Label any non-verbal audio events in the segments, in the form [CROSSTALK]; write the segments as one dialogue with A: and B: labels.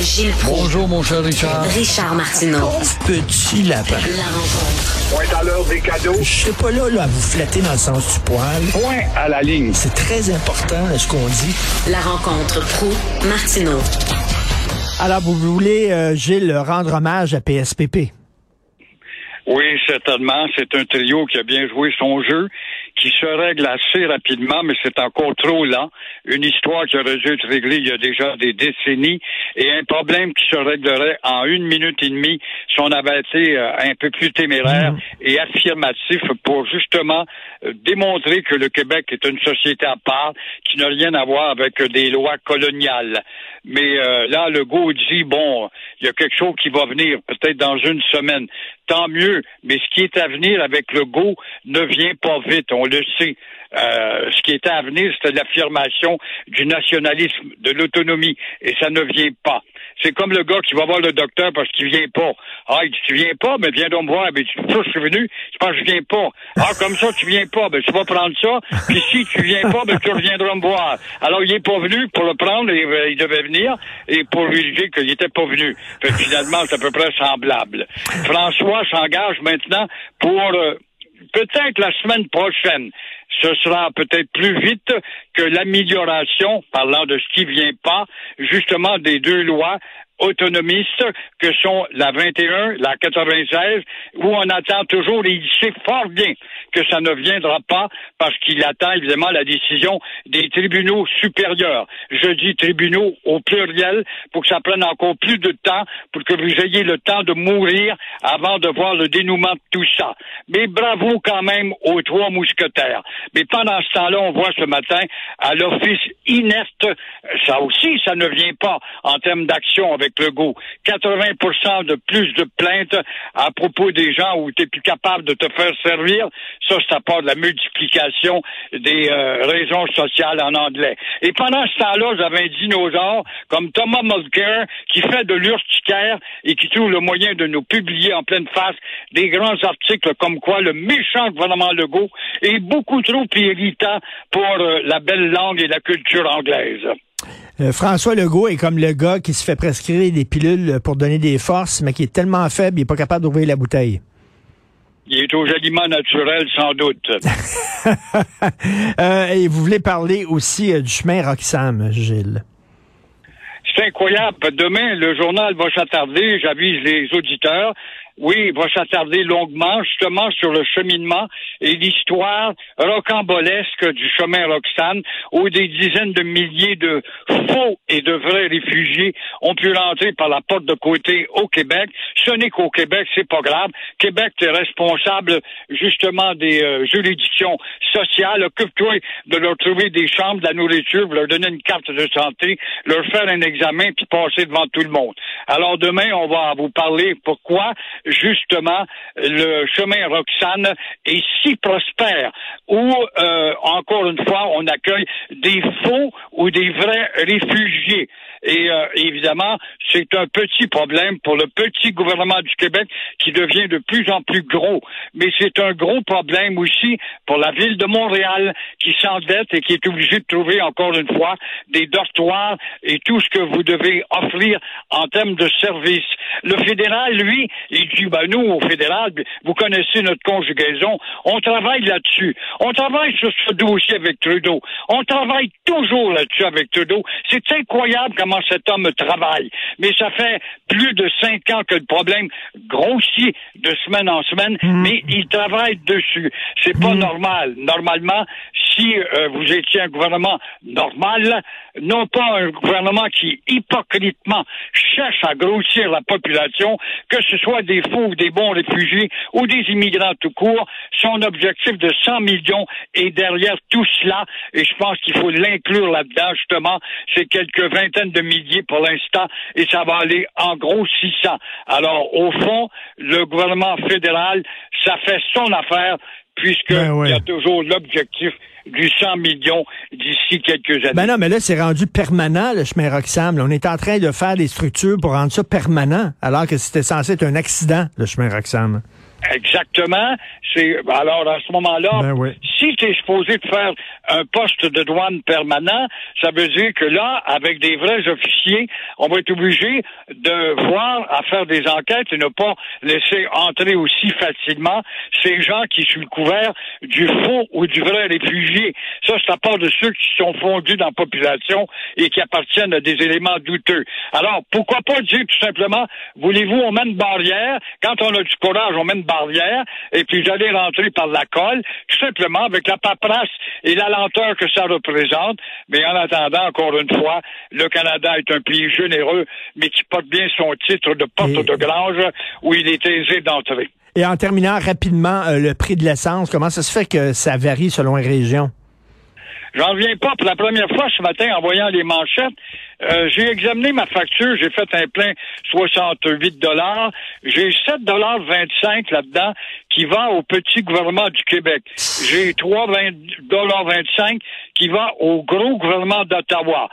A: Gilles Proulx.
B: Bonjour, mon cher Richard.
A: Richard Martineau.
C: Petit lapin.
A: La rencontre.
D: Point à l'heure des cadeaux.
C: Je suis pas là, là à vous flatter dans le sens du poil.
D: Point à la ligne.
C: C'est très important ce qu'on dit.
A: La rencontre pro martineau
E: Alors, vous voulez, euh, Gilles, rendre hommage à PSPP?
F: Oui, certainement. C'est un trio qui a bien joué son jeu, qui se règle assez rapidement, mais c'est encore trop lent. Une histoire qui aurait dû être réglée il y a déjà des décennies et un problème qui se réglerait en une minute et demie si on avait été euh, un peu plus téméraire et affirmatif pour justement euh, démontrer que le Québec est une société à part qui n'a rien à voir avec des lois coloniales. Mais euh, là, le goût dit, bon, il y a quelque chose qui va venir peut-être dans une semaine. Tant mieux, mais ce qui est à venir avec le go ne vient pas vite, on le sait. Euh, ce qui était à venir, c'était l'affirmation du nationalisme, de l'autonomie, et ça ne vient pas. C'est comme le gars qui va voir le docteur parce qu'il vient pas. Ah, il dit, tu viens pas, mais viens donc me voir. Ben, tu ça, je suis venu, je pense que je viens pas. Ah, comme ça, tu viens pas, ben, tu vas prendre ça, puis si tu viens pas, ben, tu reviendras me voir. Alors, il est pas venu pour le prendre, euh, il devait venir, et pour lui dire qu'il était pas venu. Fait finalement, c'est à peu près semblable. François s'engage maintenant pour, euh, peut-être la semaine prochaine, ce sera peut-être plus vite que l'amélioration, parlant de ce qui vient pas, justement des deux lois autonomistes que sont la 21, la 96, où on attend toujours, et il sait fort bien que ça ne viendra pas parce qu'il attend évidemment la décision des tribunaux supérieurs. Je dis tribunaux au pluriel pour que ça prenne encore plus de temps, pour que vous ayez le temps de mourir avant de voir le dénouement de tout ça. Mais bravo quand même aux trois mousquetaires. Mais pendant ce temps-là, on voit ce matin à l'office inerte, ça aussi, ça ne vient pas en termes d'action avec le go. 80 de plus de plaintes à propos des gens où tu es plus capable de te faire servir. Ça, à part de la multiplication des euh, raisons sociales en anglais. Et pendant ce temps-là, j'avais un dinosaure comme Thomas Mulcair qui fait de l'urticaire et qui trouve le moyen de nous publier en pleine face des grands articles comme quoi le méchant gouvernement Legault est beaucoup trop irritant pour euh, la belle langue et la culture anglaise.
E: Euh, François Legault est comme le gars qui se fait prescrire des pilules pour donner des forces, mais qui est tellement faible, il n'est pas capable d'ouvrir la bouteille.
F: Il est aux aliments naturels, sans doute. [LAUGHS]
E: Euh, et vous voulez parler aussi euh, du chemin Roxham, Gilles.
F: C'est incroyable. Demain, le journal va s'attarder, j'avise les auditeurs, oui, va s'attarder longuement justement sur le cheminement et l'histoire rocambolesque du chemin Roxane, où des dizaines de milliers de faux et de vrais réfugiés ont pu rentrer par la porte de côté au Québec. Ce n'est qu'au Québec, c'est pas grave. Québec est responsable justement des euh, juridictions sociales. Occupe-toi de leur trouver des chambres, de la nourriture, de leur donner une carte de santé, leur faire un examen puis passer devant tout le monde. Alors demain, on va vous parler pourquoi justement le chemin Roxane est si prospère, où euh, encore une fois on accueille des faux ou des vrais réfugiés. Et euh, évidemment, c'est un petit problème pour le petit gouvernement du Québec qui devient de plus en plus gros. Mais c'est un gros problème aussi pour la ville de Montréal qui s'endette et qui est obligée de trouver encore une fois des dortoirs et tout ce que vous devez offrir en termes de services. Le fédéral, lui, il dit, ben nous, au fédéral, vous connaissez notre conjugaison, on travaille là-dessus. On travaille sur ce dossier avec Trudeau. On travaille toujours là-dessus avec Trudeau. C'est incroyable comment cet homme travaille. Mais ça fait plus de cinq ans que le problème grossit de semaine en semaine, mais il travaille dessus. C'est pas normal. Normalement, si euh, vous étiez un gouvernement normal, non pas un gouvernement qui hypocritement cherche à grossir la population, que ce soit des faux ou des bons réfugiés ou des immigrants tout court, son objectif de 100 millions est derrière tout cela, et je pense qu'il faut l'inclure là-dedans, justement, c'est quelques vingtaines de milliers pour l'instant, et ça va aller en gros 600. Alors, au fond, le gouvernement fédéral, ça fait son affaire, puisqu'il
E: Ben ouais.
F: y a toujours l'objectif du 100 millions d'ici quelques années.
E: Ben non, mais là, c'est rendu permanent, le chemin Roxham. là. On est en train de faire des structures pour rendre ça permanent, alors que c'était censé être un accident, le chemin Roxham.
F: Exactement. C'est alors à ce moment-là,
E: Ben oui.
F: si tu es supposé de faire un poste de douane permanent, ça veut dire que là, avec des vrais officiers, on va être obligé de voir à faire des enquêtes et ne pas laisser entrer aussi facilement ces gens qui, sous le couvert du faux ou du vrai réfugié, ça c'est à part de ceux qui sont fondus dans la population et qui appartiennent à des éléments douteux. Alors, pourquoi pas dire tout simplement, voulez-vous, on met une barrière, quand on a du courage, on met une barrière, et puis vous allez rentrer par la colle, tout simplement avec la paperasse et la lenteur que ça représente. Mais en attendant, encore une fois, le Canada est un pays généreux, mais qui porte bien son titre de porte
E: Et-
F: de grange où il est aisé d'entrer.
E: Et en terminant rapidement, euh, le prix de l'essence, comment ça se fait que ça varie selon les régions?
F: J'en reviens pas. Pour la première fois ce matin, en voyant les manchettes, euh, j'ai examiné ma facture. J'ai fait un plein 68 dollars. J'ai 7 dollars 25 là-dedans qui va au petit gouvernement du Québec. J'ai 3 dollars 25 qui va au gros gouvernement d'Ottawa.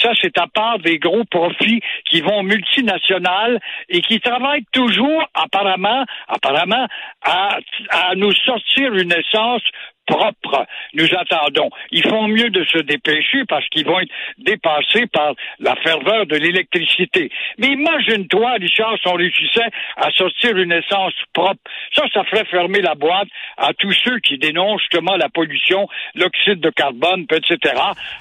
F: Ça, c'est à part des gros profits qui vont multinationales et qui travaillent toujours, apparemment, apparemment, à, à nous sortir une essence propre. Nous attendons. Ils font mieux de se dépêcher parce qu'ils vont être dépassés par la ferveur de l'électricité. Mais imagine-toi, Richard, si on réussissait à sortir une essence propre. Ça, ça ferait fermer la boîte à tous ceux qui dénoncent justement la pollution, l'oxyde de carbone, etc.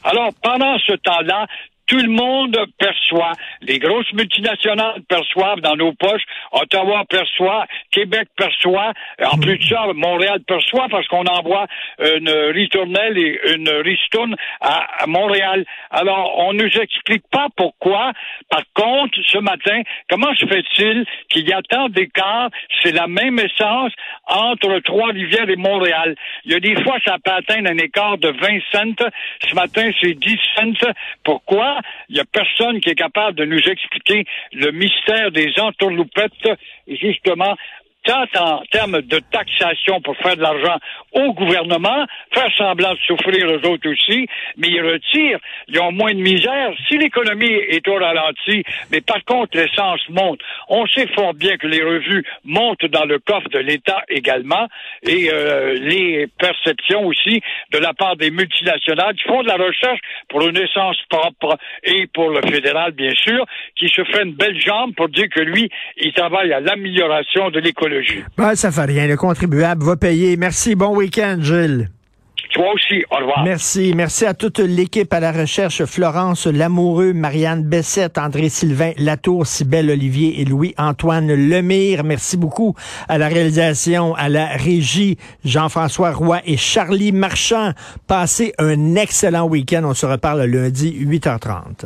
F: Alors, pendant ce temps-là, tout le monde perçoit, les grosses multinationales perçoivent dans nos poches, Ottawa perçoit, Québec perçoit, en plus de ça, Montréal perçoit parce qu'on envoie une ritournelle et une ristourne à, à Montréal. Alors, on nous explique pas pourquoi. Par contre, ce matin, comment se fait-il qu'il y a tant d'écart, c'est la même essence entre Trois-Rivières et Montréal. Il y a des fois, ça peut atteindre un écart de 20 cents. Ce matin, c'est 10 cents. Pourquoi? Il y a personne qui est capable de nous expliquer le mystère des entourloupettes, justement, tant en termes de taxation pour faire de l'argent au gouvernement, faire semblant de souffrir aux autres aussi, mais ils retirent, ils ont moins de misère. Si l'économie est au ralenti, mais par contre l'essence monte, on sait fort bien que les revues montent dans le coffre de l'État également, et euh, les perceptions aussi de la part des multinationales qui font de la recherche pour une essence propre et pour le fédéral, bien sûr, qui se fait une belle jambe pour dire que lui, il travaille à l'amélioration de l'écologie.
E: Ben, ça fait rien. Le contribuable va payer. Merci. Bon week-end, Gilles.
F: Toi aussi, au revoir.
E: Merci. Merci à toute l'équipe à la recherche. Florence Lamoureux, Marianne Bessette, André-Sylvain Latour, Cybelle Olivier et Louis-Antoine Lemire. Merci beaucoup à la réalisation, à la régie, Jean-François Roy et Charlie Marchand. Passez un excellent week-end. On se reparle lundi, 8h30.